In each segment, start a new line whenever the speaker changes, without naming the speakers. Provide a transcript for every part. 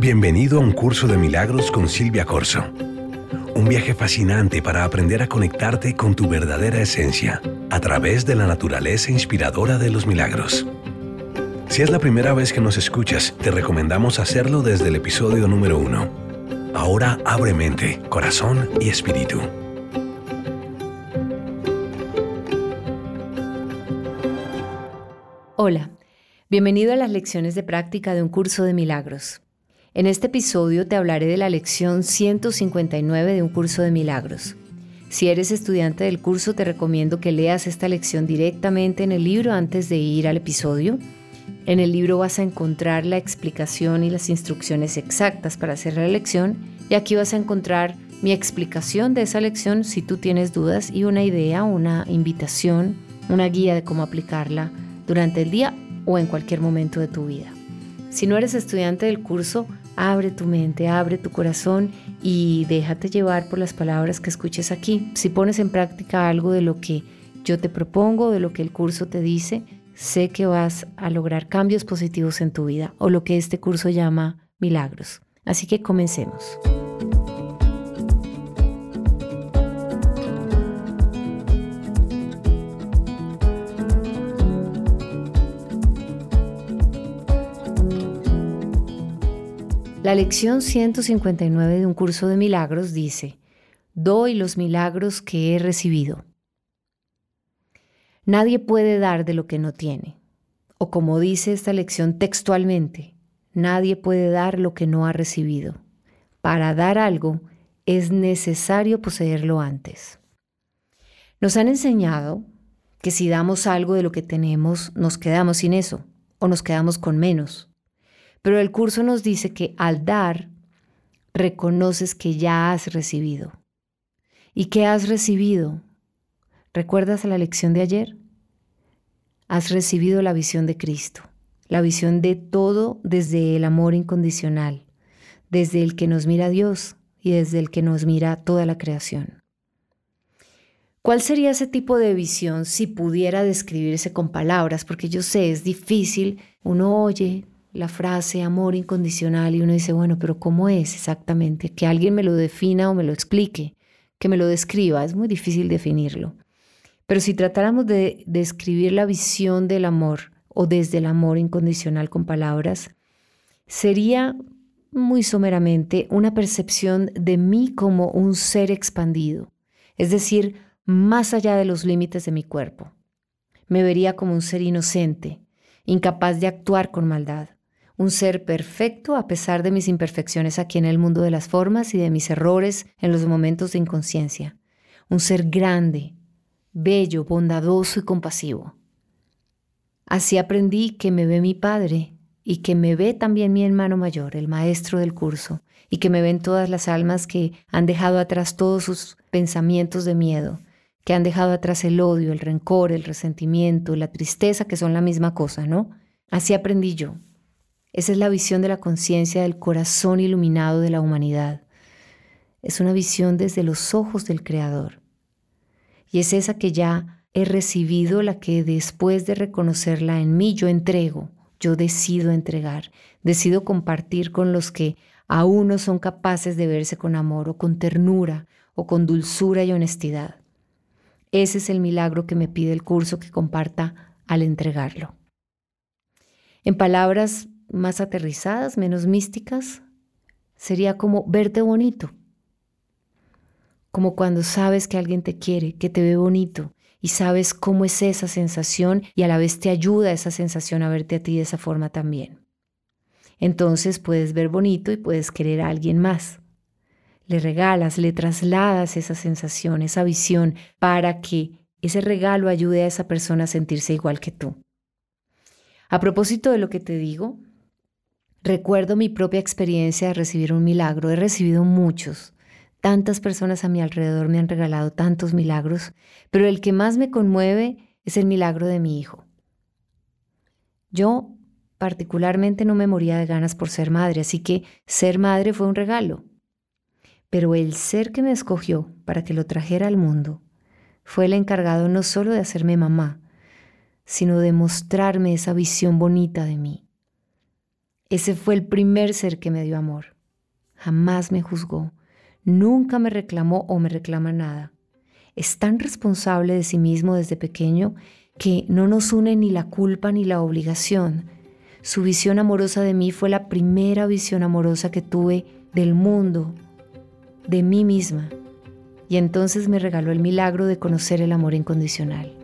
Bienvenido a un curso de milagros con Silvia Corso. Un viaje fascinante para aprender a conectarte con tu verdadera esencia a través de la naturaleza inspiradora de los milagros. Si es la primera vez que nos escuchas, te recomendamos hacerlo desde el episodio número uno. Ahora abre mente, corazón y espíritu.
Hola, bienvenido a las lecciones de práctica de un curso de milagros. En este episodio te hablaré de la lección 159 de un curso de milagros. Si eres estudiante del curso te recomiendo que leas esta lección directamente en el libro antes de ir al episodio. En el libro vas a encontrar la explicación y las instrucciones exactas para hacer la lección y aquí vas a encontrar mi explicación de esa lección si tú tienes dudas y una idea, una invitación, una guía de cómo aplicarla durante el día o en cualquier momento de tu vida. Si no eres estudiante del curso, Abre tu mente, abre tu corazón y déjate llevar por las palabras que escuches aquí. Si pones en práctica algo de lo que yo te propongo, de lo que el curso te dice, sé que vas a lograr cambios positivos en tu vida o lo que este curso llama milagros. Así que comencemos. La lección 159 de un curso de milagros dice, doy los milagros que he recibido. Nadie puede dar de lo que no tiene. O como dice esta lección textualmente, nadie puede dar lo que no ha recibido. Para dar algo es necesario poseerlo antes. Nos han enseñado que si damos algo de lo que tenemos, nos quedamos sin eso o nos quedamos con menos. Pero el curso nos dice que al dar, reconoces que ya has recibido. ¿Y qué has recibido? ¿Recuerdas la lección de ayer? Has recibido la visión de Cristo, la visión de todo desde el amor incondicional, desde el que nos mira Dios y desde el que nos mira toda la creación. ¿Cuál sería ese tipo de visión si pudiera describirse con palabras? Porque yo sé, es difícil, uno oye la frase amor incondicional y uno dice, bueno, pero ¿cómo es exactamente? Que alguien me lo defina o me lo explique, que me lo describa, es muy difícil definirlo. Pero si tratáramos de describir la visión del amor o desde el amor incondicional con palabras, sería muy someramente una percepción de mí como un ser expandido, es decir, más allá de los límites de mi cuerpo. Me vería como un ser inocente, incapaz de actuar con maldad, un ser perfecto a pesar de mis imperfecciones aquí en el mundo de las formas y de mis errores en los momentos de inconsciencia. Un ser grande, bello, bondadoso y compasivo. Así aprendí que me ve mi Padre y que me ve también mi hermano mayor, el maestro del curso, y que me ven todas las almas que han dejado atrás todos sus pensamientos de miedo, que han dejado atrás el odio, el rencor, el resentimiento, la tristeza, que son la misma cosa, ¿no? Así aprendí yo, esa es la visión de la conciencia del corazón iluminado de la humanidad. Es una visión desde los ojos del Creador. Y es esa que ya he recibido, la que después de reconocerla en mí yo entrego, yo decido entregar, decido compartir con los que aún no son capaces de verse con amor o con ternura o con dulzura y honestidad. Ese es el milagro que me pide el curso que comparta al entregarlo. En palabras más aterrizadas, menos místicas, sería como verte bonito. Como cuando sabes que alguien te quiere, que te ve bonito y sabes cómo es esa sensación y a la vez te ayuda esa sensación a verte a ti de esa forma también. Entonces puedes ver bonito y puedes querer a alguien más. Le regalas, le trasladas esa sensación, esa visión, para que ese regalo ayude a esa persona a sentirse igual que tú. A propósito de lo que te digo, recuerdo mi propia experiencia de recibir un milagro. He recibido muchos. Tantas personas a mi alrededor me han regalado tantos milagros, pero el que más me conmueve es el milagro de mi hijo. Yo particularmente no me moría de ganas por ser madre, así que ser madre fue un regalo. Pero el ser que me escogió para que lo trajera al mundo fue el encargado no solo de hacerme mamá, sino de mostrarme esa visión bonita de mí. Ese fue el primer ser que me dio amor. Jamás me juzgó, nunca me reclamó o me reclama nada. Es tan responsable de sí mismo desde pequeño que no nos une ni la culpa ni la obligación. Su visión amorosa de mí fue la primera visión amorosa que tuve del mundo, de mí misma. Y entonces me regaló el milagro de conocer el amor incondicional.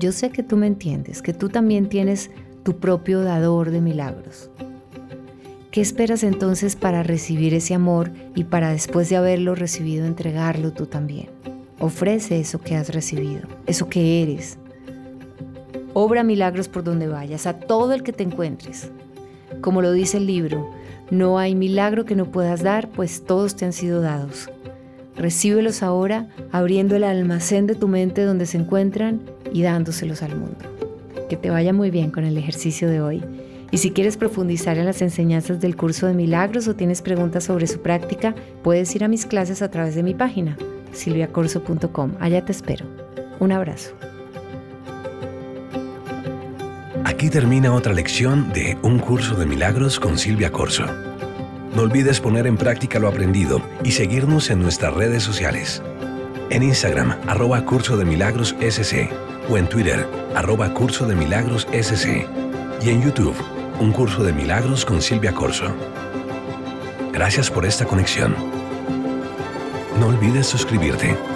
Yo sé que tú me entiendes, que tú también tienes tu propio dador de milagros. ¿Qué esperas entonces para recibir ese amor y para después de haberlo recibido entregarlo tú también? Ofrece eso que has recibido, eso que eres. Obra milagros por donde vayas, a todo el que te encuentres. Como lo dice el libro, no hay milagro que no puedas dar, pues todos te han sido dados. Recíbelos ahora, abriendo el almacén de tu mente donde se encuentran y dándoselos al mundo. Que te vaya muy bien con el ejercicio de hoy. Y si quieres profundizar en las enseñanzas del curso de milagros o tienes preguntas sobre su práctica, puedes ir a mis clases a través de mi página, silviacorso.com. Allá te espero. Un abrazo.
Aquí termina otra lección de Un curso de milagros con Silvia Corso. No olvides poner en práctica lo aprendido y seguirnos en nuestras redes sociales. En Instagram, arroba curso de milagros SC o en Twitter, arroba curso de milagros SC y en YouTube, un curso de milagros con Silvia Corso. Gracias por esta conexión. No olvides suscribirte.